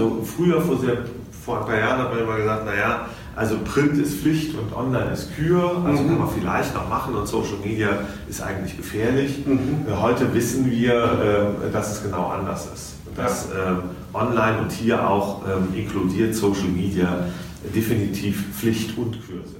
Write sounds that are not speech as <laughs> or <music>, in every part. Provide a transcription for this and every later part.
Also früher, vor, sehr, vor ein paar Jahren, hat man immer gesagt, naja, also Print ist Pflicht und Online ist Kür, also mhm. kann man vielleicht noch machen und Social Media ist eigentlich gefährlich. Mhm. Äh, heute wissen wir, äh, dass es genau anders ist. Dass ja. Ähm, Online und hier auch ähm, inkludiert Social Media definitiv Pflicht und Kür sind.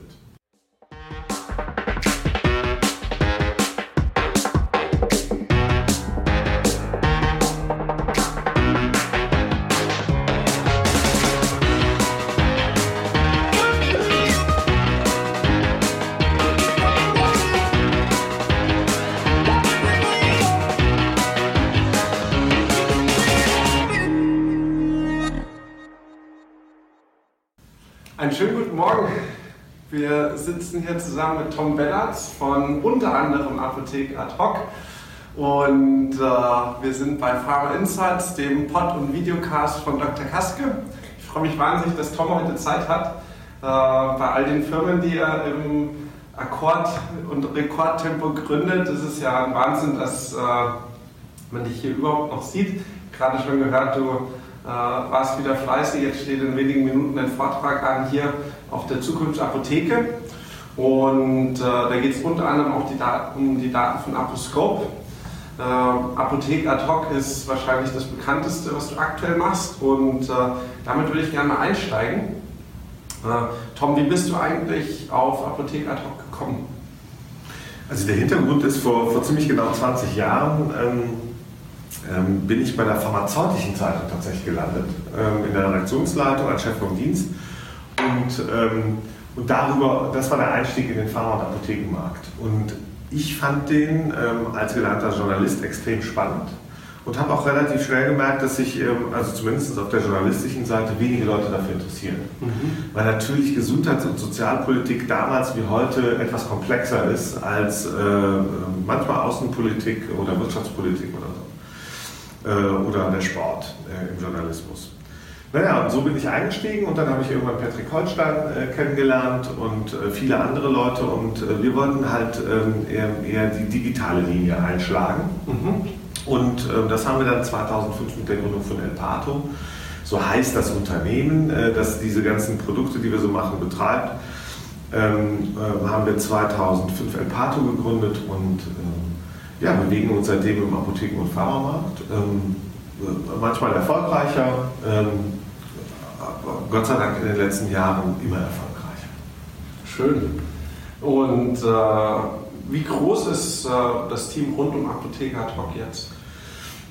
Wir sitzen hier zusammen mit Tom Bellatz von unter anderem Apotheke Ad Hoc und äh, wir sind bei Pharma Insights, dem Pod- und Videocast von Dr. Kaske. Ich freue mich wahnsinnig, dass Tom heute Zeit hat, äh, bei all den Firmen, die er im Akkord- und Rekordtempo gründet. Es ist ja ein Wahnsinn, dass äh, man dich hier überhaupt noch sieht. Gerade schon gehört, du äh, warst wieder fleißig. Jetzt steht in wenigen Minuten ein Vortrag an hier auf der Zukunftsapotheke. Und äh, da geht es unter anderem auch die Daten, um die Daten von Aposcope. Äh, Apotheke ad hoc ist wahrscheinlich das bekannteste, was du aktuell machst. Und äh, damit würde ich gerne mal einsteigen. Äh, Tom, wie bist du eigentlich auf Apotheke ad hoc gekommen? Also der Hintergrund ist vor, vor ziemlich genau 20 Jahren. Ähm ähm, bin ich bei der pharmazeutischen Zeitung tatsächlich gelandet, ähm, in der Redaktionsleitung als Chef vom Dienst. Und, ähm, und darüber, das war der Einstieg in den Pharma- und Apothekenmarkt. Und ich fand den ähm, als gelernter Journalist extrem spannend und habe auch relativ schnell gemerkt, dass sich, ähm, also zumindest auf der journalistischen Seite, wenige Leute dafür interessieren. Mhm. Weil natürlich Gesundheits- und Sozialpolitik damals wie heute etwas komplexer ist als äh, manchmal Außenpolitik oder Wirtschaftspolitik oder so äh, oder der Sport äh, im Journalismus. Naja, und so bin ich eingestiegen und dann habe ich irgendwann Patrick Holstein äh, kennengelernt und äh, viele andere Leute und äh, wir wollten halt ähm, eher, eher, die digitale Linie einschlagen. Mhm. Und ähm, das haben wir dann 2005 mit der Gründung von El Pato. So heißt das Unternehmen, äh, das diese ganzen Produkte, die wir so machen, betreibt. Ähm, äh, haben wir 2005 El Pato gegründet und ähm, ja, bewegen uns seitdem im Apotheken- und Pharmamarkt. Ähm, manchmal erfolgreicher, ähm, Gott sei Dank in den letzten Jahren immer erfolgreicher. Schön. Und äh, wie groß ist äh, das Team rund um Apotheker Talk jetzt?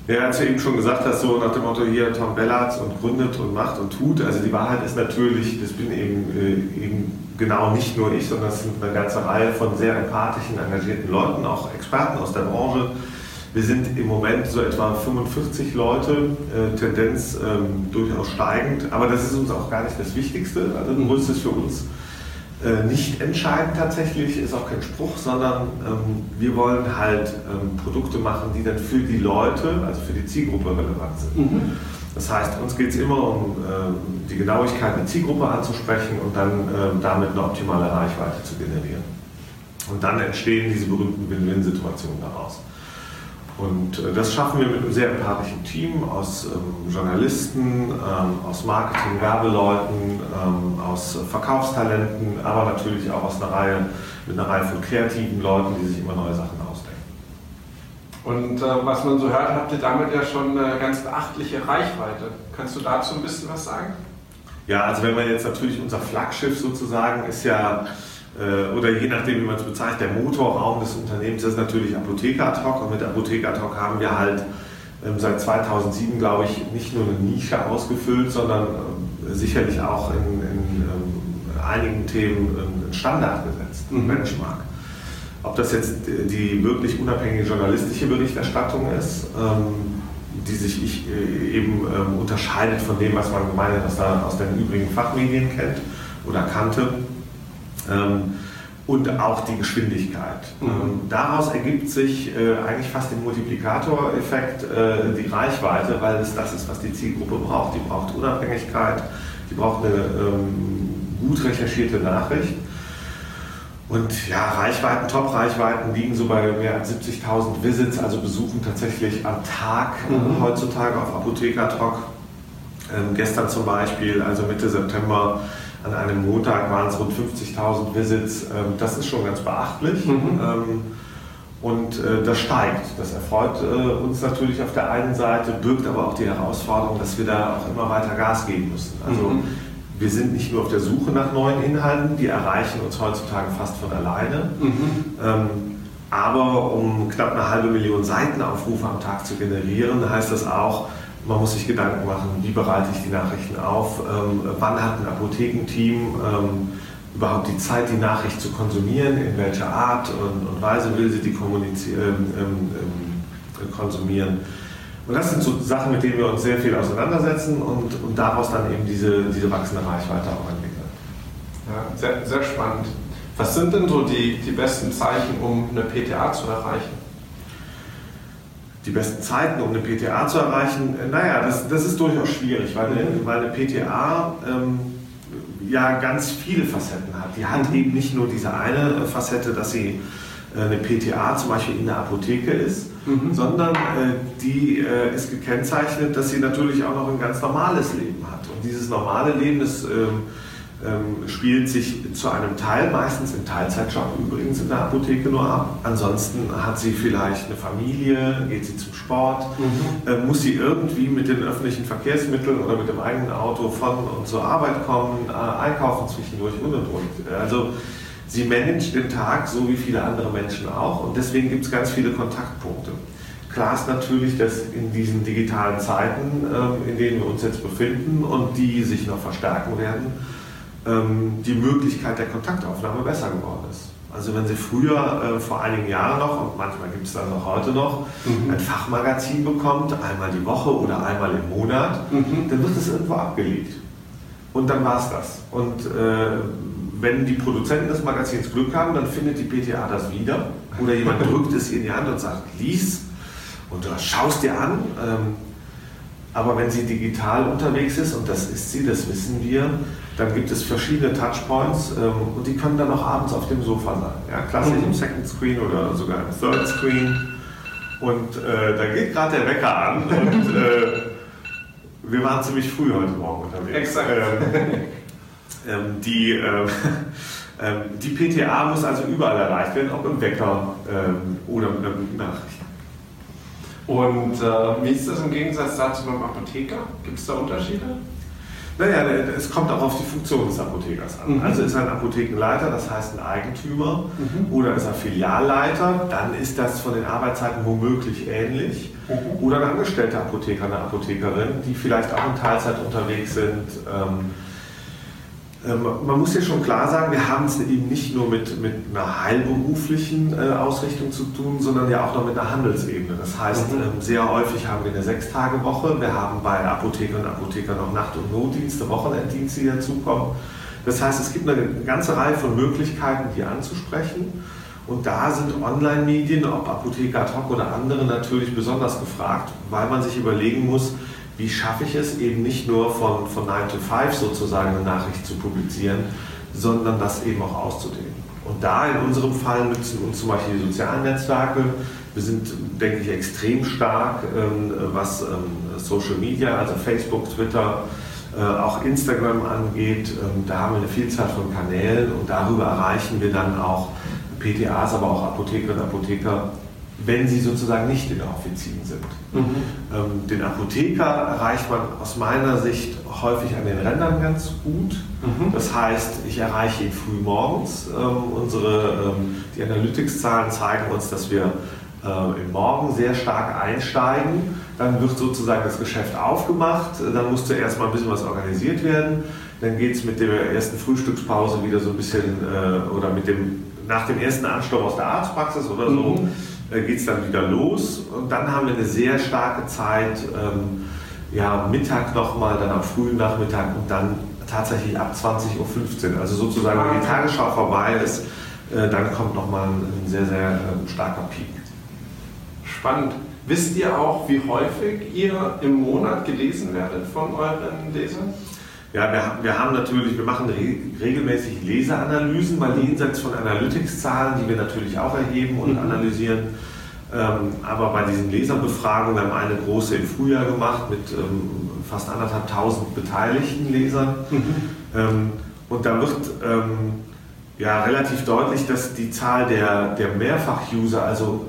Ja, als du eben schon gesagt hast, so nach dem Motto hier Tom Bellatz und gründet und macht und tut. Also die Wahrheit ist natürlich, das bin eben, äh, eben genau nicht nur ich, sondern es sind eine ganze Reihe von sehr empathischen, engagierten Leuten, auch Experten aus der Branche. Wir sind im Moment so etwa 45 Leute, äh, Tendenz ähm, durchaus steigend, aber das ist uns auch gar nicht das Wichtigste. Also das Größte ist für uns äh, nicht entscheidend tatsächlich, ist auch kein Spruch, sondern ähm, wir wollen halt ähm, Produkte machen, die dann für die Leute, also für die Zielgruppe relevant sind. Mhm. Das heißt, uns geht es immer um äh, die Genauigkeit der Zielgruppe anzusprechen und dann äh, damit eine optimale Reichweite zu generieren. Und dann entstehen diese berühmten Win-Win-Situationen daraus. Und äh, das schaffen wir mit einem sehr empathischen Team aus ähm, Journalisten, ähm, aus Marketing, Werbeleuten, ähm, aus Verkaufstalenten, aber natürlich auch aus einer Reihe, mit einer Reihe von kreativen Leuten, die sich immer neue Sachen und äh, was man so hört, habt ihr damit ja schon eine ganz beachtliche Reichweite. Kannst du dazu ein bisschen was sagen? Ja, also wenn man jetzt natürlich unser Flaggschiff sozusagen ist ja, oder je nachdem, wie man es bezeichnet, der Motorraum des Unternehmens ist natürlich Apotheker ad hoc. Und mit Apotheker ad hoc haben wir halt ähm, seit 2007, glaube ich, nicht nur eine Nische ausgefüllt, sondern äh, sicherlich auch in, in ähm, einigen Themen einen Standard gesetzt, einen mhm. Benchmark. Ob das jetzt die wirklich unabhängige journalistische Berichterstattung ist, ähm, die sich ich, äh, eben ähm, unterscheidet von dem, was man gemeinhin aus, der, aus den übrigen Fachmedien kennt oder kannte. Ähm, und auch die Geschwindigkeit. Mhm. daraus ergibt sich äh, eigentlich fast den Multiplikatoreffekt, äh, die Reichweite, weil es das ist, was die Zielgruppe braucht. Die braucht Unabhängigkeit, die braucht eine gut recherchierte Nachricht und ja, Reichweiten, Top-Reichweiten liegen so bei mehr als 70.000 Visits, also Besuchen tatsächlich am Tag mhm. heutzutage auf Apotheker Talk. Ähm, gestern zum Beispiel, also Mitte September, an einem Montag waren es rund 50.000 Visits. Ähm, das ist schon ganz beachtlich. Mhm. Ähm, und äh, das steigt. Das erfreut äh, uns natürlich auf der einen Seite, birgt aber auch die Herausforderung, dass wir da auch immer weiter Gas geben müssen. Also mhm. wir sind nicht nur auf der Suche nach neuen Inhalten, die erreichen uns heutzutage fast von alleine. Mhm. Ähm, aber um knapp eine halbe Million Seitenaufrufe am Tag zu generieren, heißt das auch, man muss sich Gedanken machen, wie bereite ich die Nachrichten auf, ähm, wann hat ein Apothekenteam ähm, überhaupt die Zeit, die Nachricht zu konsumieren, in welcher Art und, und Weise will sie die ähm, ähm, ähm, konsumieren. Und das sind so Sachen, mit denen wir uns sehr viel auseinandersetzen und, und daraus dann eben diese, diese wachsende Reichweite auch entwickeln. Ja, sehr, sehr spannend. Was sind denn so die, die besten Zeichen, um eine PTA zu erreichen? Die besten Zeiten, um eine PTA zu erreichen? Äh, naja, das, das ist durchaus schwierig, weil, eine, mhm. weil eine PTA ähm, ja ganz viele Facetten hat. Die hat mhm. eben nicht nur diese eine Facette, dass sie äh, eine PTA zum Beispiel in der Apotheke ist, mhm. sondern äh, die äh, ist gekennzeichnet, dass sie natürlich auch noch ein ganz normales Leben hat. Und dieses normale Leben ist ähm, ähm, spielt sich zu einem Teil, meistens im Teilzeitjob übrigens in der Apotheke nur ab. Ansonsten hat sie vielleicht eine Familie, geht sie zum Sport, mhm. äh, muss sie irgendwie mit den öffentlichen Verkehrsmitteln oder mit dem eigenen Auto von und zur Arbeit kommen, äh, einkaufen zwischendurch und und und. Also sie managt den Tag so wie viele andere Menschen auch und deswegen gibt es ganz viele Kontaktpunkte. Klar ist natürlich, dass in diesen digitalen Zeiten, äh, in denen wir uns jetzt befinden und die sich noch verstärken werden, ähm, die Möglichkeit der Kontaktaufnahme besser geworden ist. Also wenn Sie früher, äh, vor einigen Jahren noch, und manchmal gibt es dann noch heute noch, mhm. ein Fachmagazin bekommt, einmal die Woche oder einmal im Monat, mhm. dann wird es irgendwo abgelegt. Und dann war es das. Und äh, wenn die Produzenten des Magazins Glück haben, dann findet die PTA das wieder. Oder jemand <laughs> drückt es ihr in die Hand und sagt, lies und du schaust dir an. Ähm, aber wenn sie digital unterwegs ist, und das ist sie, das wissen wir, dann gibt es verschiedene Touchpoints ähm, und die können dann auch abends auf dem Sofa sein. Ja, klassisch mhm. im Second Screen oder sogar im Third Screen. Und äh, da geht gerade der Wecker an und äh, wir waren ziemlich früh heute Morgen unterwegs. Exakt. Ähm, ähm, die, ähm, <laughs> die PTA muss also überall erreicht werden, ob im Wecker ähm, oder mit einer guten Nachricht. Und äh, wie ist das im Gegensatz dazu beim Apotheker? Gibt es da Unterschiede? Naja, es kommt auch auf die Funktion des Apothekers an. Mhm. Also ist er ein Apothekenleiter, das heißt ein Eigentümer, mhm. oder ist er Filialleiter, dann ist das von den Arbeitszeiten womöglich ähnlich. Mhm. Oder ein angestellter Apotheker, eine Apothekerin, die vielleicht auch in Teilzeit unterwegs sind. Ähm, man muss ja schon klar sagen, wir haben es eben nicht nur mit, mit einer heilberuflichen äh, Ausrichtung zu tun, sondern ja auch noch mit einer Handelsebene. Das heißt, mhm. Ähm, sehr häufig haben wir eine Sechstagewoche. Wir haben bei Apothekern und Apothekern noch Nacht- und Notdienste, Wochenenddienste, die dazukommen. Das heißt, es gibt eine ganze Reihe von Möglichkeiten, die anzusprechen. Und da sind Online-Medien, ob Apotheker ad hoc oder andere, natürlich besonders gefragt, weil man sich überlegen muss, wie schaffe ich es eben nicht nur von, von 9 to 5 sozusagen eine Nachricht zu publizieren, sondern das eben auch auszudehnen. Und da in unserem Fall nützen uns zum Beispiel die sozialen Netzwerke. Wir sind, denke ich, extrem stark, ähm, was ähm, Social Media, also Facebook, Twitter, äh, auch Instagram angeht. Ähm, da haben wir eine Vielzahl von Kanälen und darüber erreichen wir dann auch PTAs, aber auch Apothekerinnen und Apotheker wenn sie sozusagen nicht in der Offizien sind. Mhm. Ähm, den Apotheker erreicht man aus meiner Sicht häufig an den Rändern ganz gut. Mhm. Das heißt, ich erreiche ihn früh morgens. Ähm, unsere, ähm, die Analytics-Zahlen zeigen uns, dass wir äh, im Morgen sehr stark einsteigen. Dann wird sozusagen das Geschäft aufgemacht. Dann muss zuerst mal ein bisschen was organisiert werden. Dann geht es mit der ersten Frühstückspause wieder so ein bisschen äh, oder mit dem nach dem ersten Ansturm aus der Arztpraxis oder so. Mhm geht es dann wieder los und dann haben wir eine sehr starke Zeit, ähm, ja, Mittag nochmal, dann am frühen Nachmittag und dann tatsächlich ab 20.15 Uhr. Also sozusagen, wenn die Tagesschau vorbei ist, äh, dann kommt nochmal ein, ein sehr, sehr äh, starker Peak. Spannend. Wisst ihr auch, wie häufig ihr im Monat gelesen werdet von euren Lesern? Ja, wir, wir haben natürlich, wir machen re regelmäßig Leseanalysen, mal jenseits von Analytics-Zahlen, die wir natürlich auch erheben und mhm. analysieren. Ähm, aber bei diesen Leserbefragungen, wir haben eine große im Frühjahr gemacht mit ähm, fast anderthalbtausend beteiligten Lesern. Mhm. Ähm, und da wird ähm, ja relativ deutlich, dass die Zahl der, der Mehrfach-User, also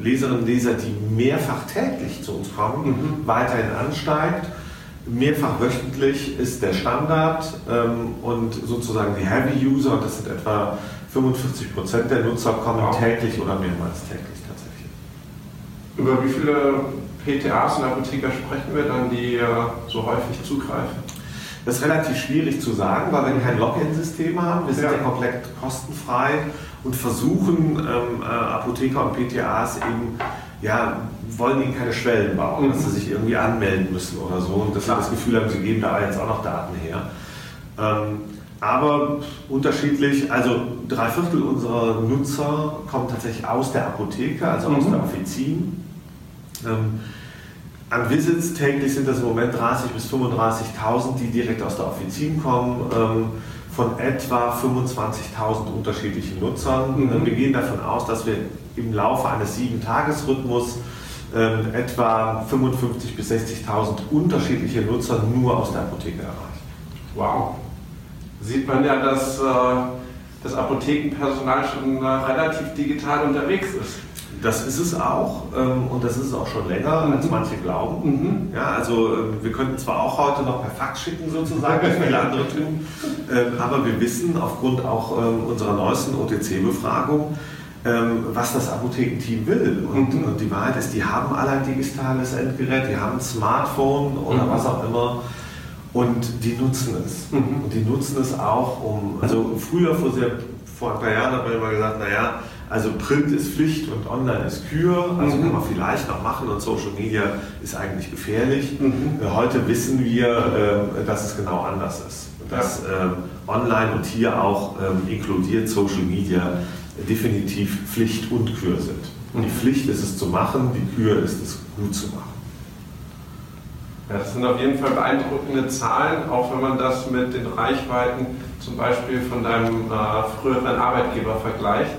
Leserinnen und Leser, die mehrfach täglich zu uns kommen, mhm. weiterhin ansteigt. Mehrfach wöchentlich ist der Standard ähm, und sozusagen die Heavy User, und das sind etwa 45 Prozent der Nutzer, kommen wow. täglich oder mehrmals täglich tatsächlich. Über wie viele PTAs und Apotheker sprechen wir dann, die so häufig zugreifen? Das ist relativ schwierig zu sagen, weil wir kein Login-System haben. Wir sind ja. ja komplett kostenfrei und versuchen ähm, äh, Apotheker und PTAs eben, ja, wollen ihnen keine Schwellen bauen, mhm. dass sie sich irgendwie anmelden müssen oder so und dass sie das Gefühl haben, sie geben da jetzt auch noch Daten her. Ähm, aber unterschiedlich, also drei Viertel unserer Nutzer kommen tatsächlich aus der Apotheke, also aus mhm. der Offizin. Ähm, an Visits täglich sind das im Moment 30.000 bis 35.000, die direkt aus der Offizin kommen, ähm, von etwa 25.000 unterschiedlichen Nutzern. Mhm. Wir gehen davon aus, dass wir im Laufe eines sieben-Tages-Rhythmus ähm, etwa 55.000 bis 60.000 unterschiedliche Nutzer nur aus der Apotheke erreichen. Wow. Sieht man ja, dass äh, das Apothekenpersonal schon äh, relativ digital unterwegs ist. Das ist es auch ähm, und das ist es auch schon länger, mhm. als manche glauben. Mhm. Ja, also ähm, wir könnten zwar auch heute noch per Fax schicken sozusagen, wie viele andere tun, <laughs> ähm, aber wir wissen aufgrund auch ähm, unserer neuesten OTC-Befragung, was das Apothekenteam will. Und, mhm. und, die Wahrheit ist, die haben alle ein digitales Endgerät, die haben ein Smartphone oder mhm. was auch immer. Und die nutzen es. Mhm. Und die nutzen es auch, um, also früher, vor, sehr, vor ein paar Jahren hat man immer gesagt, naja, also Print ist Pflicht und Online ist Kür, also mhm. kann man vielleicht noch machen und Social Media ist eigentlich gefährlich. Mhm. Äh, heute wissen wir, äh, dass es genau anders ist. Dass ja. Online und hier auch ähm, inkludiert Social Media definitiv Pflicht und Kür sind. Mhm. Die Pflicht ist es zu machen, die Kür ist es gut zu machen. Ja, das sind auf jeden Fall beeindruckende Zahlen, auch wenn man das mit den Reichweiten zum Beispiel von deinem äh, früheren Arbeitgeber vergleicht.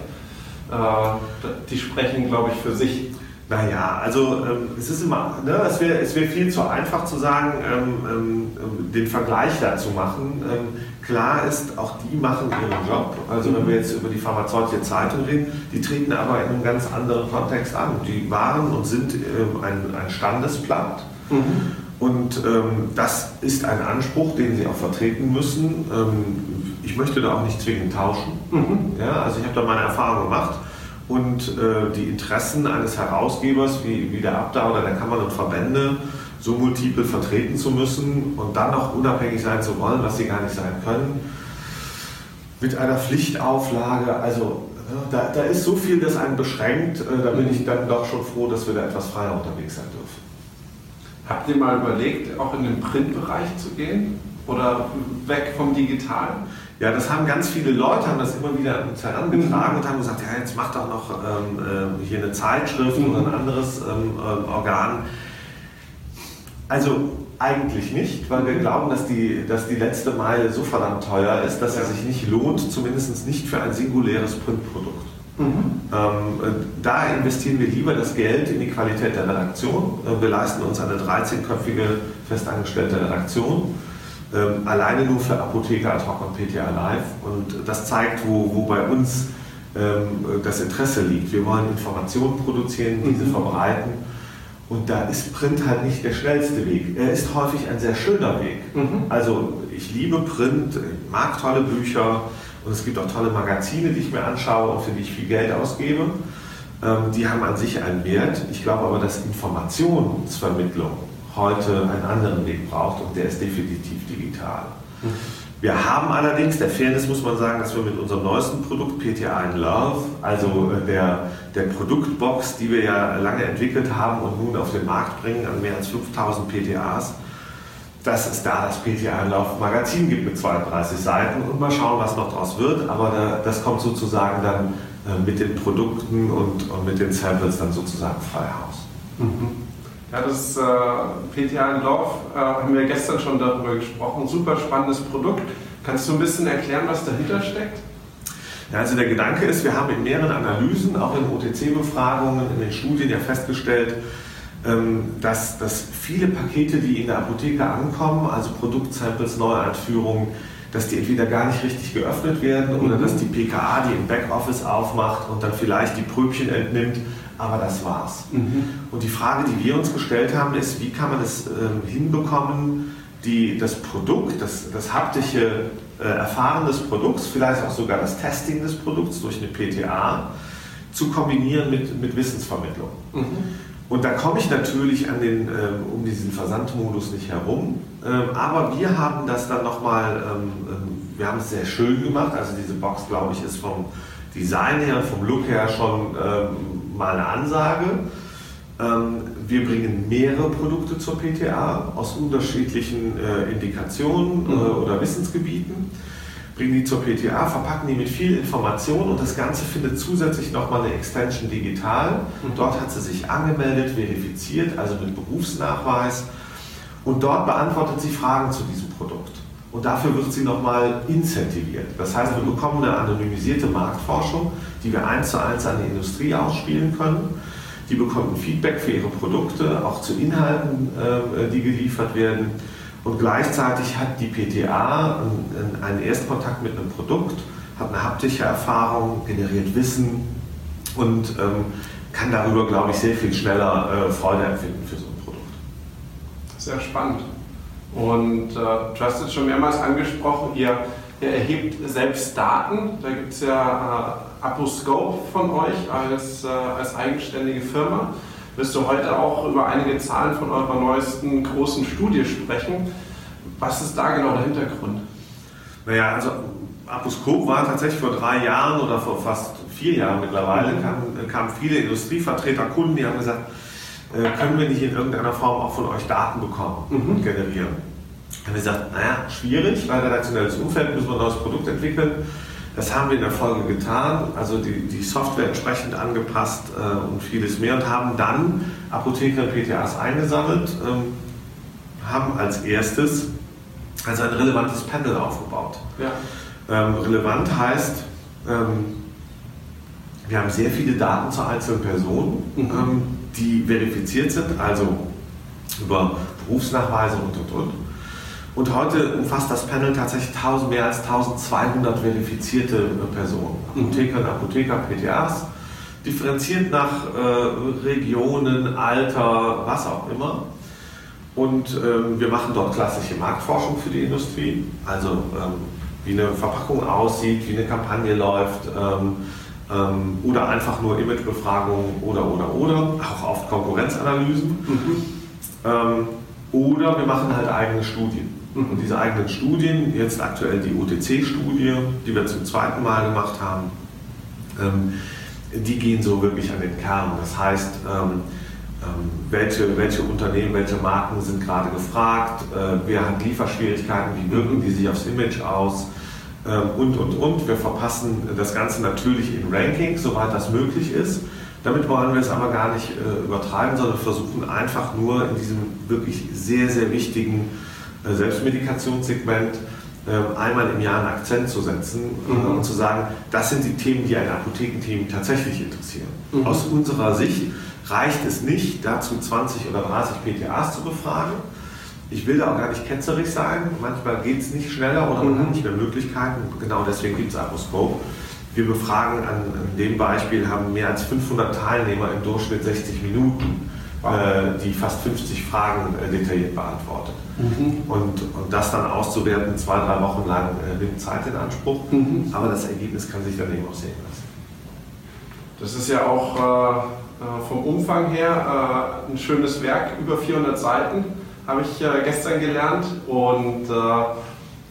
Äh, die sprechen, glaube ich, für sich. Naja, also ähm, es ist immer, ne, es wäre es wär viel zu einfach zu sagen, ähm, ähm, den Vergleich dazu machen. Ähm, klar ist, auch die machen ihren Job. Also wenn wir jetzt über die pharmazeutische Zeitung reden, die treten aber in einem ganz anderen Kontext an. Die waren und sind ähm, ein, ein Standesblatt. Mhm. Und ähm, das ist ein Anspruch, den sie auch vertreten müssen. Ähm, ich möchte da auch nicht zwingend tauschen. Mhm. Ja, also ich habe da meine Erfahrung gemacht. Und äh, die Interessen eines Herausgebers wie, wie der Abda oder der Kammern und Verbände so multiple vertreten zu müssen und dann noch unabhängig sein zu wollen, was sie gar nicht sein können, mit einer Pflichtauflage, also da, da ist so viel, das einen beschränkt, äh, da bin ich dann doch schon froh, dass wir da etwas freier unterwegs sein dürfen. Habt ihr mal überlegt, auch in den Printbereich zu gehen oder weg vom Digitalen? Ja, das haben ganz viele Leute, haben das immer wieder uns herangetragen mhm. und haben gesagt, ja, jetzt macht doch noch ähm, äh, hier eine Zeitschrift mhm. oder ein anderes ähm, äh, Organ. Also eigentlich nicht, weil wir mhm. glauben, dass die, dass die letzte Meile so verdammt teuer ist, dass es sich nicht lohnt, zumindest nicht für ein singuläres Printprodukt. Mhm. Ähm, da investieren wir lieber das Geld in die Qualität der Redaktion. Äh, wir leisten uns eine 13-köpfige festangestellte Redaktion, ähm, alleine nur für Apotheker ad hoc und PTA Live. Und das zeigt, wo, wo bei uns ähm, das Interesse liegt. Wir wollen Informationen produzieren, diese mhm. verbreiten. Und da ist Print halt nicht der schnellste Weg. Er ist häufig ein sehr schöner Weg. Mhm. Also ich liebe Print, ich mag tolle Bücher, und es gibt auch tolle Magazine, die ich mir anschaue und für die ich viel Geld ausgebe. Ähm, die haben an sich einen Wert. Ich glaube aber, dass Informationsvermittlung heute einen anderen Weg braucht und der ist definitiv digital. Mhm. Wir haben allerdings, der Fairness muss man sagen, dass wir mit unserem neuesten Produkt PTA in Love, also äh, der, der Produktbox, die wir ja lange entwickelt haben und nun auf den Markt bringen an mehr als 5000 PTAs, dass es da das PTA-Lauf-Magazin gibt mit 32 Seiten und mal schauen, was noch draus wird. Aber das kommt sozusagen dann äh, mit den Produkten und, und mit den Samples dann sozusagen frei Haus. Mhm. Ja, das äh, PTA in Lauf äh, haben wir gestern schon darüber gesprochen. Super spannendes Produkt. Kannst du ein bisschen erklären, was dahinter steckt? Ja, also der Gedanke ist, wir haben in mehreren Analysen, auch in OTC-Befragungen, in den Studien ja festgestellt, ähm, dass, dass viele Pakete, die in der Apotheke ankommen, also Produktsamples, Neueinführungen, dass die entweder gar nicht richtig geöffnet werden oder mhm. dass die PKA die im Backoffice aufmacht und dann vielleicht die Pröbchen entnimmt, aber das war's. Mhm. Und die Frage, die wir uns gestellt haben, ist, wie kann man es ähm, hinbekommen, die, das Produkt, das, das haptische äh, Erfahren des Produkts, vielleicht auch sogar das Testing des Produkts durch eine PTA, zu kombinieren mit, mit Wissensvermittlung. Mhm. Und da komme ich natürlich an den, ähm, um diesen Versandmodus nicht herum. Ähm, aber wir haben das dann nochmal, ähm, ähm, wir haben es sehr schön gemacht. Also diese Box, glaube ich, ist vom Design her, vom Look her schon ähm, mal eine Ansage. Ähm, wir bringen mehrere Produkte zur PTA aus unterschiedlichen äh, Indikationen äh, mhm. oder Wissensgebieten bringen die zur PTA, verpacken die mit viel Information und das Ganze findet zusätzlich nochmal eine Extension digital. Mhm. dort hat sie sich angemeldet, verifiziert, also mit Berufsnachweis. Und dort beantwortet sie Fragen zu diesem Produkt. Und dafür wird sie nochmal incentiviert. Das heißt, wir bekommen eine anonymisierte Marktforschung, die wir eins zu eins an die Industrie ausspielen können. Die bekommen Feedback für ihre Produkte, auch zu Inhalten, äh, die geliefert werden. Und gleichzeitig hat die PTA einen Erstkontakt mit einem Produkt, hat eine haptische Erfahrung, generiert Wissen und ähm, kann darüber, glaube ich, sehr viel schneller äh, Freude empfinden für so ein Produkt. Sehr spannend. Und äh, es schon mehrmals angesprochen, ihr, ihr erhebt selbst Daten. Da gibt es ja äh, Aposcope von euch als, äh, als eigenständige Firma wirst du heute auch über einige Zahlen von eurer neuesten großen Studie sprechen. Was ist da genau der Hintergrund? Naja, also Aposkop war tatsächlich vor drei Jahren oder vor fast vier Jahren mittlerweile, mhm. kamen, kamen viele Industrievertreter, Kunden, die haben gesagt, können wir nicht in irgendeiner Form auch von euch Daten bekommen mhm. und generieren. Dann haben wir gesagt, naja, schwierig, weil redaktionelles Umfeld müssen wir ein neues Produkt entwickeln. Das haben wir in der Folge getan, also die, die Software entsprechend angepasst äh, und vieles mehr und haben dann Apotheker und PTAs eingesammelt, ähm, haben als erstes also ein relevantes Panel aufgebaut. Ja. Ähm, relevant heißt, ähm, wir haben sehr viele Daten zu einzelnen Personen, mhm. Die verifiziert sind, also über Berufsnachweise und und und. Und heute umfasst das Panel tatsächlich 1000, mehr als 1200 verifizierte äh, Personen. Apotheker und Apotheker, PTAs, differenziert nach äh, Regionen, Alter, was auch immer. Und ähm, wir machen dort klassische Marktforschung für die Industrie, also ähm, wie eine Verpackung aussieht, wie eine Kampagne läuft ähm, ähm oder einfach nur Imagebefragungen oder oder oder, auch oft Konkurrenzanalysen. Mhm. Ähm, oder wir machen halt eigene Studien. Und diese eigenen Studien, jetzt aktuell die OTC-Studie, die wir zum zweiten Mal gemacht haben, ähm, die gehen so wirklich an den Kern. Das heißt, ähm, ähm, welche, welche Unternehmen, welche Marken sind gerade gefragt, äh, wer hat Lieferschwierigkeiten, wie wirken die sich aufs Image aus und, und, und. Wir verpassen das Ganze natürlich in Rankings, soweit das möglich ist. Damit wollen wir es aber gar nicht äh, übertreiben, sondern versuchen einfach nur in diesem wirklich sehr, sehr wichtigen äh, Selbstmedikationssegment ähm, einmal im Jahr einen Akzent zu setzen äh, mhm. und zu sagen, das sind die Themen, die ein Apothekenteam tatsächlich interessieren. Mhm. Aus unserer Sicht reicht es nicht, dazu 20 oder 30 PTAs zu befragen. Ich will da auch gar nicht ketzerig sein. Manchmal geht es nicht schneller oder man mhm. hat nicht mehr Möglichkeiten. Genau deswegen gibt es Aposcope. Wir befragen an, an, dem Beispiel, haben mehr als 500 Teilnehmer im Durchschnitt 60 Minuten, äh, die fast 50 Fragen äh, detailliert beantwortet. Mhm. Und, und das dann auszuwerten, zwei, drei Wochen lang, äh, nimmt Zeit in Anspruch. Mhm. Aber das Ergebnis kann sich dann eben auch sehen lassen. Das ist ja auch äh, äh vom Umfang her äh, ein schönes Werk, über 400 Seiten, habe ich äh, gestern gelernt. Und äh,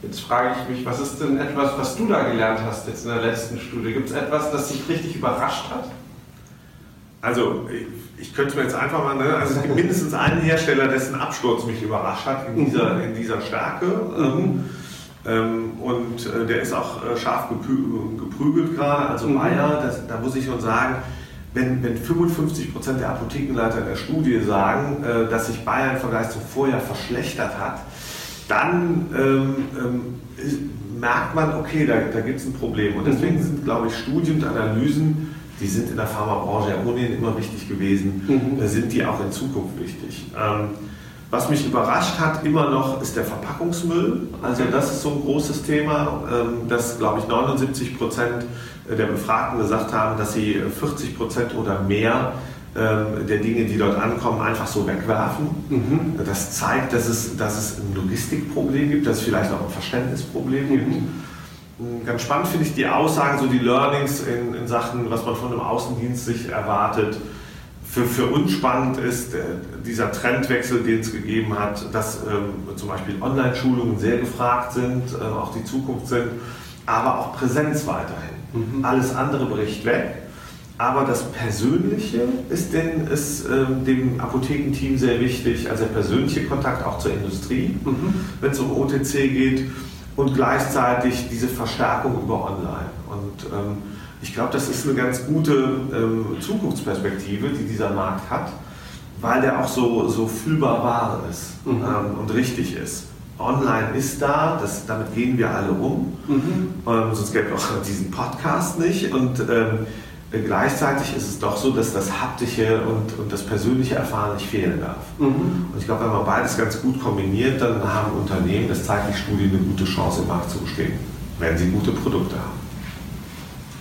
jetzt frage ich mich, was ist denn etwas, was du da gelernt hast jetzt in der letzten Studie? Gibt es etwas, das dich richtig überrascht hat? Also, ich könnte mir jetzt einfach mal, ne, also es gibt mindestens einen Hersteller, dessen Absturz mich überrascht hat in dieser, mhm. in dieser Stärke. Mhm. Ähm, und äh, der ist auch äh, scharf geprügelt gerade, also mhm. Bayer, das, da muss ich schon sagen, wenn, wenn 55 Prozent der Apothekenleiter in der Studie sagen, äh, dass sich Bayern im Vergleich zum Vorjahr verschlechtert hat, dann ähm, ähm, merkt man, okay, da, da gibt es ein Problem. Und deswegen mhm. sind, glaube ich, Studien und Analysen die sind in der Pharmabranche ja ohnehin immer wichtig gewesen, mhm. Äh, sind die auch in Zukunft wichtig. Ähm, was mich überrascht hat immer noch ist der Verpackungsmüll. Also das ist so ein großes Thema, ähm, dass glaube ich 79 Prozent der Befragten gesagt haben, dass sie 40 Prozent oder mehr ähm, der Dinge, die dort ankommen, einfach so wegwerfen. Mhm. Das zeigt, dass es, dass es ein Logistikproblem gibt, dass es vielleicht auch ein Verständnisproblem mhm. gibt. Ähm, ganz spannend finde ich die Aussagen, so die Learnings in, in Sachen, was man von einem Außendienst sich erwartet für, für uns spannend ist äh, dieser Trendwechsel, den es gegeben hat, dass ähm, zum Beispiel Online-Schulungen sehr gefragt sind, äh, auch die Zukunft sind, aber auch Präsenz weiterhin. Mhm. Alles andere bricht weg. Aber das Persönliche ist, den, ist ähm, dem Apothekenteam sehr wichtig, also der persönliche Kontakt auch zur Industrie, mhm. wenn es um OTC geht und gleichzeitig diese Verstärkung über Online. Und ähm, ich glaube, das ist eine ganz gute ähm, Zukunftsperspektive, die dieser Markt hat, weil der auch so, so fühlbar wahr ist mhm. ähm, und richtig ist. Online ist da, das, damit gehen wir alle um, mhm. ähm, sonst gäbe es auch diesen Podcast nicht. Und ähm, gleichzeitig ist es doch so, dass das haptische und, und das persönliche Erfahren nicht fehlen darf. Mhm. Und ich glaube, wenn man beides ganz gut kombiniert, dann haben Unternehmen, das zeigt die Studie, eine gute Chance im Markt zu bestehen, wenn sie gute Produkte haben.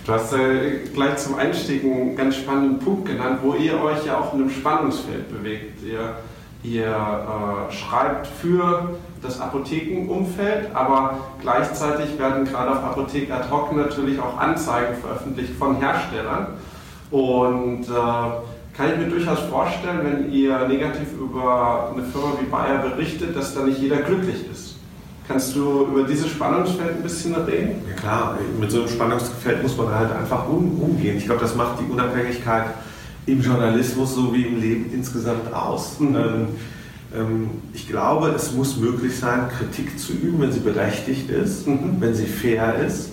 Du hast äh, gleich zum Einstieg einen ganz spannenden Punkt genannt, wo ihr euch ja auch in einem Spannungsfeld bewegt. Ihr, ihr äh, schreibt für das Apothekenumfeld, aber gleichzeitig werden gerade auf Apothek ad hoc natürlich auch Anzeigen veröffentlicht von Herstellern. Und äh, kann ich mir durchaus vorstellen, wenn ihr negativ über eine Firma wie Bayer berichtet, dass da nicht jeder glücklich ist. Kannst du über dieses Spannungsfeld ein bisschen reden? Ja klar, mit so einem Spannungsfeld muss man halt einfach um, umgehen. Ich glaube, das macht die Unabhängigkeit im Journalismus so wie im Leben insgesamt aus. Mhm. Ähm, ich glaube, es muss möglich sein, Kritik zu üben, wenn sie berechtigt ist, mhm. wenn sie fair ist.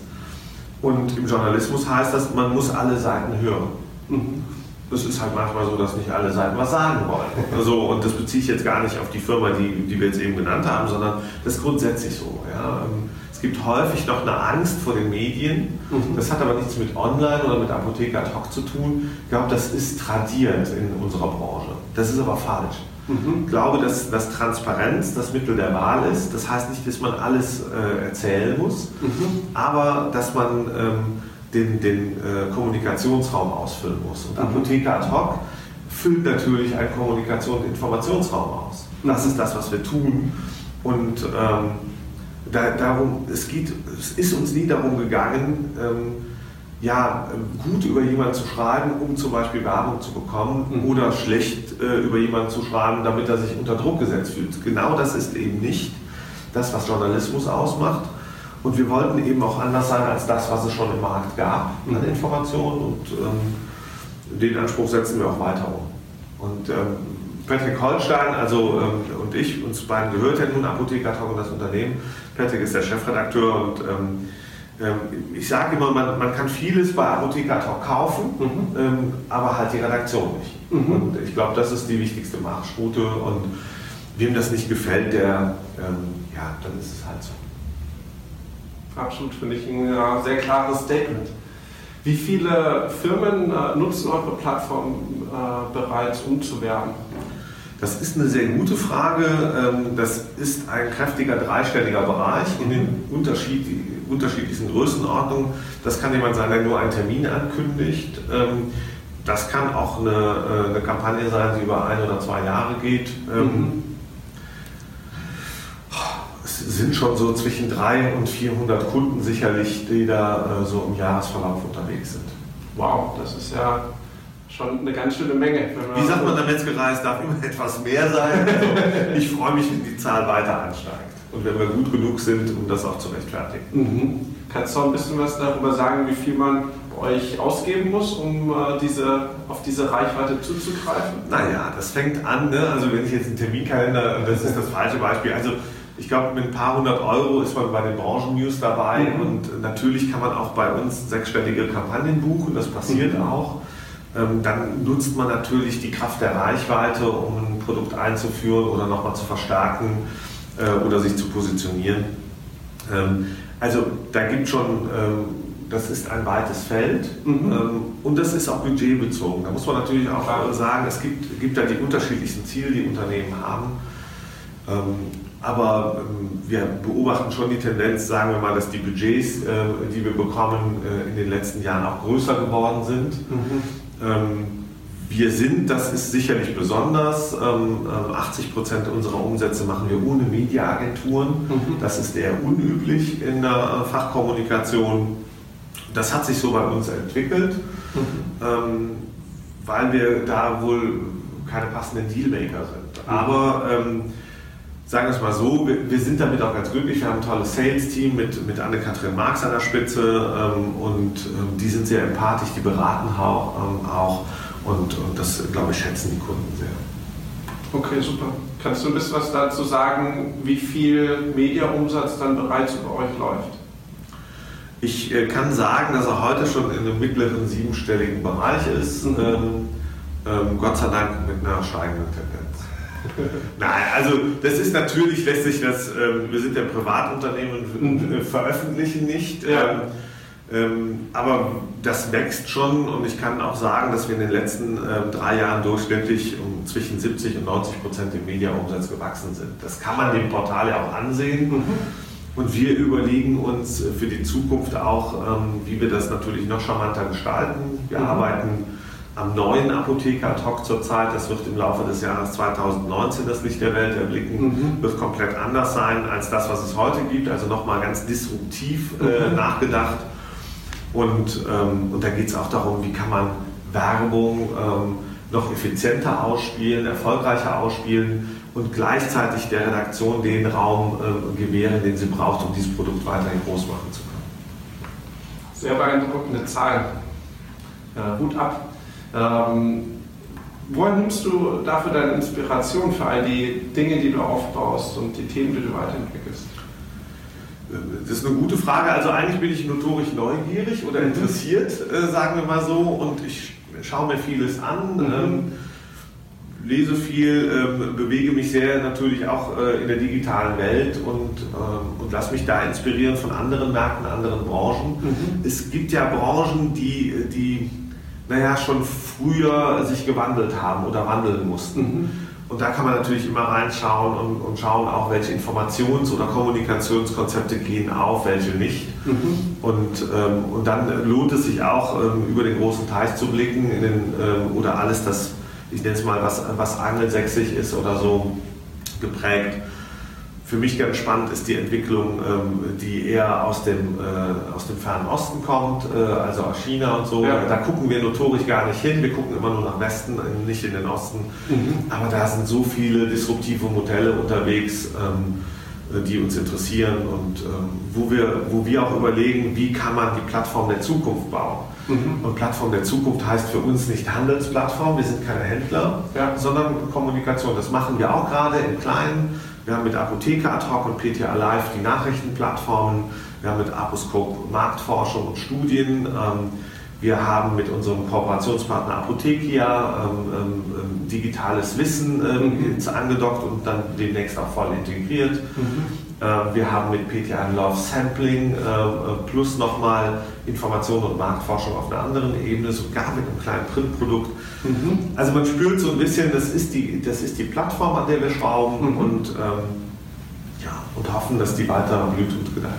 Und im Journalismus heißt das, man muss alle Seiten hören. Mhm es ist halt manchmal so, dass nicht alle Seiten was sagen wollen. Also, und das beziehe ich jetzt gar nicht auf die Firma, die, die wir jetzt eben genannt haben, sondern das ist grundsätzlich so. Ja. Ähm, es gibt häufig noch eine Angst vor den Medien. Mhm. Das hat aber nichts mit Online oder mit Apotheker hoc zu tun. Ich glaube, das ist tradiert in unserer Branche. Das ist aber falsch. Mhm. Ich glaube, dass, dass Transparenz das Mittel der Wahl ist. Das heißt nicht, dass man alles äh, erzählen muss, mhm. aber dass man ähm, den, den äh, Kommunikationsraum ausfüllen muss. Und Apotheker ad hoc füllt natürlich einen Kommunikations- und Informationsraum aus. Das ist das, was wir tun. Und ähm, da, darum, es, geht, es ist uns nie darum gegangen, ähm, ja, gut über jemanden zu schreiben, um zum Beispiel Werbung zu bekommen mhm. oder schlecht äh, über jemanden zu schreiben, damit er sich unter Druck gesetzt fühlt. Genau das ist eben nicht das, was Journalismus ausmacht. Und wir wollten eben auch anders sein als das, was es schon im Markt gab an mhm. Informationen. Und ähm, den Anspruch setzen wir auch weiter um. Und ähm, Patrick Holstein, also ähm, und ich, uns beiden gehört ja nun Apotheker und das Unternehmen. Patrick ist der Chefredakteur und ähm, ich sage immer, man, man, kann vieles bei Apotheker kaufen, mhm. Ähm, aber halt die Redaktion nicht. Mhm. Und ich glaube, das ist die wichtigste Marschroute und wem das nicht gefällt, der, ja, dann ist es halt so. Absolut, finde ich ein ja, sehr klares Statement. Wie viele Firmen äh, nutzen eure Plattform äh, bereits, um zu werben? Das ist eine sehr gute Frage. Ähm, das ist ein kräftiger dreistelliger Bereich in den Unterschied, unterschiedlichsten Größenordnungen. Das kann jemand sein, der nur einen Termin ankündigt. Ähm, das kann auch eine, äh, eine Kampagne sein, die über ein oder zwei Jahre geht. Ähm, mhm sind schon so zwischen 300 und 400 Kunden sicherlich, die da äh, so im Jahresverlauf unterwegs sind. Wow, das ist ja schon eine ganz schöne Menge. Wie sagt man, der Metzgerei, es darf immer etwas mehr sein. Also <laughs> ich freue mich, wenn die Zahl weiter ansteigt und wenn wir gut genug sind, um das auch zu rechtfertigen. Mhm. Kannst du auch ein bisschen was darüber sagen, wie viel man bei euch ausgeben muss, um äh, diese, auf diese Reichweite zuzugreifen? Naja, das fängt an, ne? also wenn ich jetzt einen Terminkalender, das ist das falsche Beispiel, also ich glaube, mit ein paar hundert Euro ist man bei den Branchen-News dabei mhm. und natürlich kann man auch bei uns sechsstellige Kampagnen buchen, das passiert mhm. auch. Ähm, dann nutzt man natürlich die Kraft der Reichweite, um ein Produkt einzuführen oder nochmal zu verstärken äh, oder sich zu positionieren. Ähm, also da gibt es schon ähm, das ist ein weites Feld Mhm. ähm, und das ist auch budgetbezogen. Da muss man natürlich auch Klar. sagen, es gibt, gibt da die unterschiedlichsten Ziele, die Unternehmen haben. Ähm, aber ähm, wir beobachten schon die Tendenz, sagen wir mal, dass die Budgets, äh, die wir bekommen, äh, in den letzten Jahren auch größer geworden sind. Mhm. Ähm, wir sind, das ist sicherlich besonders, ähm, ähm, 80 Prozent unserer Umsätze machen wir ohne Mediaagenturen. Mhm. Das ist eher unüblich in der äh, Fachkommunikation. Das hat sich so bei uns entwickelt, ähm, weil wir da wohl keine passenden Dealmaker sind. Aber ähm, sagen wir es mal so, wir, wir sind damit auch ganz glücklich. Wir haben ein tolles Sales-Team mit, mit Anne-Kathrin Marx an der Spitze ähm, und ähm, die sind sehr empathisch, die beraten auch, ähm, auch und, und das, glaube ich, schätzen die Kunden sehr. Okay, super. Kannst du ein bisschen was dazu sagen, wie viel Mediaumsatz dann bereits über euch läuft? Ich äh, kann sagen, dass er heute schon in einem mittleren siebenstelligen Bereich ist. Mhm. Ähm, ähm, Gott sei Dank mit einer steigenden Tendenz. <laughs> Nein, also das ist natürlich, lässt sich das, ähm, wir sind ja Privatunternehmen und Mhm. äh, veröffentlichen nicht. Ja. Ähm, aber das wächst schon und ich kann auch sagen, dass wir in den letzten ähm, drei Jahren durchschnittlich um zwischen 70 und 90 Prozent im Mediaumsatz gewachsen sind. Das kann man dem Portal ja auch ansehen. Und wir überlegen uns für die Zukunft auch, ähm, wie wir das natürlich noch charmanter gestalten. Wir Mhm. arbeiten am neuen Apotheker ad hoc zurzeit. Das wird im Laufe des Jahres 2019 das Licht der Welt erblicken. Mhm. Wird komplett anders sein als das, was es heute gibt. Also nochmal ganz disruptiv äh, Mhm. nachgedacht. Und, ähm, und da geht es auch darum, wie kann man Werbung ähm, noch effizienter ausspielen, erfolgreicher ausspielen und gleichzeitig der Redaktion den Raum ähm, gewähren, den sie braucht, um dieses Produkt weiterhin groß machen zu können. Sehr beeindruckende Zahlen. Äh, Hut ab. Ähm, woher nimmst du dafür deine Inspiration für all die Dinge, die du aufbaust und die Themen, die du weiterentwickelst? Das ist eine gute Frage. Also eigentlich bin ich notorisch neugierig oder Mhm. interessiert, äh, sagen wir mal so, und ich schaue mir vieles an, Mhm. ähm, lese viel, ähm, bewege mich sehr natürlich auch äh, in der digitalen Welt und, ähm, und lasse mich da inspirieren von anderen Märkten, anderen Branchen. Mhm. Es gibt ja Branchen, die, die naja, schon früher sich gewandelt haben oder wandeln mussten. Mhm. Und da kann man natürlich immer reinschauen und, und schauen auch, welche Informations- oder Kommunikationskonzepte gehen auf, welche nicht. Mhm. Und, ähm, und dann lohnt es sich auch, ähm, über den großen Teich zu blicken in den, ähm, oder alles das, ich nenne es mal, was, was angelsächsisch ist oder so geprägt. Für mich ganz spannend ist die Entwicklung, ähm, die eher aus dem, äh, aus dem Fernen Osten kommt, äh, also aus China und so. Ja. Da gucken wir notorisch gar nicht hin, wir gucken immer nur nach Westen, äh, nicht in den Osten. Mhm. Aber da sind so viele disruptive Modelle unterwegs, ähm, äh, die uns interessieren und ähm, wo, wir, wo wir auch überlegen, wie kann man die Plattform der Zukunft bauen. Mhm. Und Plattform der Zukunft heißt für uns nicht Handelsplattform, wir sind keine Händler, Ja. sondern Kommunikation. Das machen wir auch gerade im Kleinen. Wir haben mit Apotheker ad hoc und PTA Live die Nachrichtenplattformen. Wir haben mit Aposcope Marktforschung und Studien. Ähm, wir haben mit unserem Kooperationspartner Apothekia ähm, ähm, digitales Wissen Mhm. angedockt und dann demnächst auch voll integriert. Mhm. Wir haben mit PTA Love Sampling äh, plus nochmal Information und Marktforschung auf einer anderen Ebene, sogar mit einem kleinen Printprodukt. Mhm. Also man spürt so ein bisschen, das ist die, das ist die Plattform, an der wir schrauben Mhm. und, ähm, ja, und hoffen, dass die weiter blüht und gedeiht.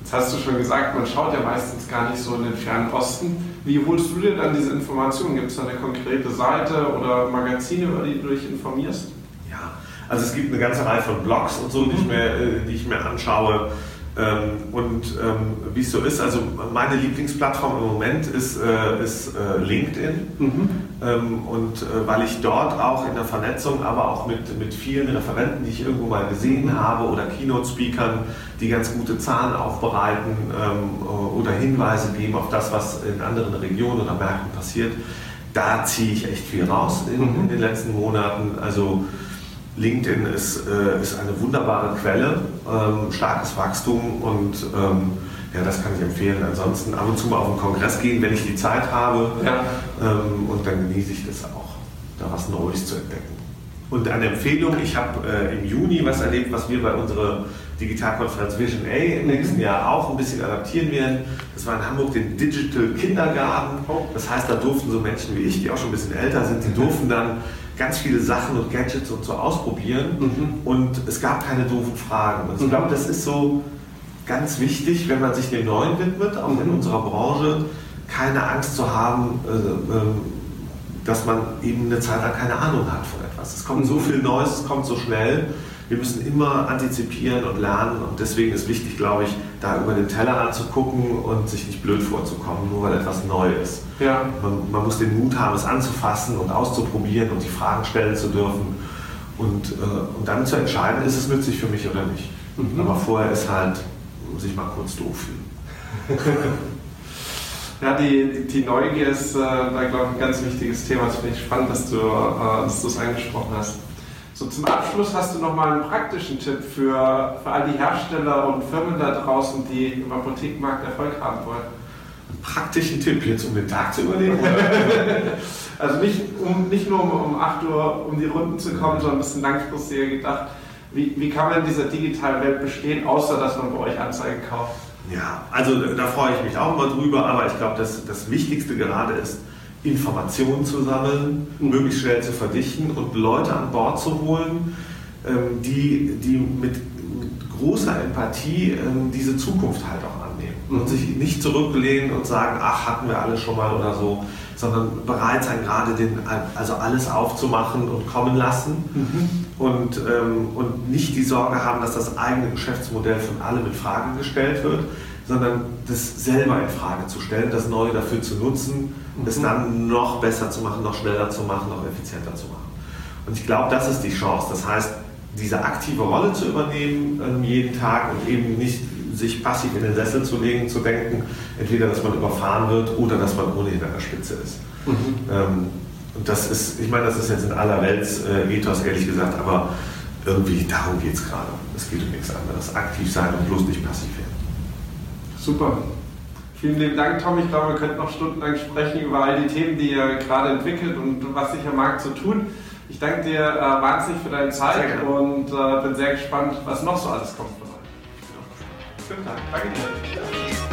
Jetzt hast du schon gesagt, man schaut ja meistens gar nicht so in den fernen Osten. Wie holst du dir dann diese Informationen? Gibt es da eine konkrete Seite oder Magazine, über die du dich informierst? Ja, also es gibt eine ganze Reihe von Blogs und so, die ich mir, äh, die ich mir anschaue. Ähm, und ähm, wie es so ist, also meine Lieblingsplattform im Moment ist, äh, ist äh, LinkedIn. Mhm. Ähm, und äh, weil ich dort auch in der Vernetzung, aber auch mit, mit vielen Referenten, die ich irgendwo mal gesehen habe, oder Keynote-Speakern, die ganz gute Zahlen aufbereiten oder Hinweise geben auf das, was in anderen Regionen oder Märkten passiert, da ziehe ich echt viel raus in, Mhm. in den letzten Monaten. Also LinkedIn ist, äh, ist eine wunderbare Quelle, ähm, starkes Wachstum und ähm, ja, das kann ich empfehlen. Ansonsten ab und zu mal auf einen Kongress gehen, wenn ich die Zeit habe. Ja. Ähm, und dann genieße ich das auch, da was Neues zu entdecken. Und eine Empfehlung, ich habe äh, im Juni was erlebt, was wir bei unserer Digitalkonferenz Vision A im nächsten Jahr auch ein bisschen adaptieren werden. Das war in Hamburg den Digital Kindergarten. Das heißt, da durften so Menschen wie ich, die auch schon ein bisschen älter sind, die durften dann ganz viele Sachen und Gadgets und so ausprobieren. Mhm. Und es gab keine doofen Fragen. Und ich glaube, das ist so ganz wichtig, wenn man sich dem Neuen widmet, auch in mhm. unserer Branche, keine Angst zu haben, äh, äh, dass man eben eine Zeit lang keine Ahnung hat von etwas. Es kommt so viel Neues, es kommt so schnell. Wir müssen immer antizipieren und lernen und deswegen ist wichtig, glaube ich, da über den Teller anzugucken und sich nicht blöd vorzukommen, nur weil etwas neu ist. Ja. Man, man muss den Mut haben, es anzufassen und auszuprobieren und die Fragen stellen zu dürfen und, äh, und dann zu entscheiden, ist es nützlich für mich oder nicht. Mhm. Aber vorher ist halt sich mal kurz doof fühlen. <laughs> Ja, die, die Neugier ist äh, da, glaube ich, ein ganz wichtiges Thema. Das finde ich spannend, dass du äh, es angesprochen hast. So zum Abschluss hast du noch mal einen praktischen Tipp für, für all die Hersteller und Firmen da draußen, die im Apothekenmarkt Erfolg haben wollen. Praktischen Tipp jetzt, um den Tag zu überleben? <laughs> also nicht, um, nicht nur um, um 8 Uhr um die Runden zu kommen, sondern ein bisschen langfristiger gedacht. Wie, wie kann man in dieser digitalen Welt bestehen, außer dass man bei euch Anzeigen kauft? Ja, also da freue ich mich auch mal drüber, aber ich glaube, das, das Wichtigste gerade ist, Informationen zu sammeln, möglichst schnell zu verdichten und Leute an Bord zu holen, ähm, die, die mit, mit großer Empathie ähm, diese Zukunft halt auch annehmen mhm. und sich nicht zurücklehnen und sagen, ach, hatten wir alle schon mal oder so, sondern bereit sein, gerade den, also alles aufzumachen und kommen lassen mhm. und, ähm, und nicht die Sorge haben, dass das eigene Geschäftsmodell von allem in Frage gestellt wird, sondern das selber in Frage zu stellen, das Neue dafür zu nutzen, mhm. es dann noch besser zu machen, noch schneller zu machen, noch effizienter zu machen. Und ich glaube, das ist die Chance. Das heißt, diese aktive Rolle zu übernehmen ähm, jeden Tag und eben nicht sich passiv in den Sessel zu legen, zu denken, entweder, dass man überfahren wird oder dass man ohnehin an der Spitze ist. Mhm. Ähm, und das ist, ich meine, das ist jetzt in aller Welt äh, Ethos, ehrlich gesagt, aber irgendwie darum geht es gerade. Es geht um nichts anderes. Aktiv sein und bloß nicht passiv werden. Super. Vielen lieben Dank, Tom. Ich glaube, wir könnten noch stundenlang sprechen über all die Themen, die ihr gerade entwickelt und was sich am Markt so tut. Ich danke dir äh, wahnsinnig für deine Zeit und äh, bin sehr gespannt, was noch so alles kommt von euch. Schönen Dank. Danke dir.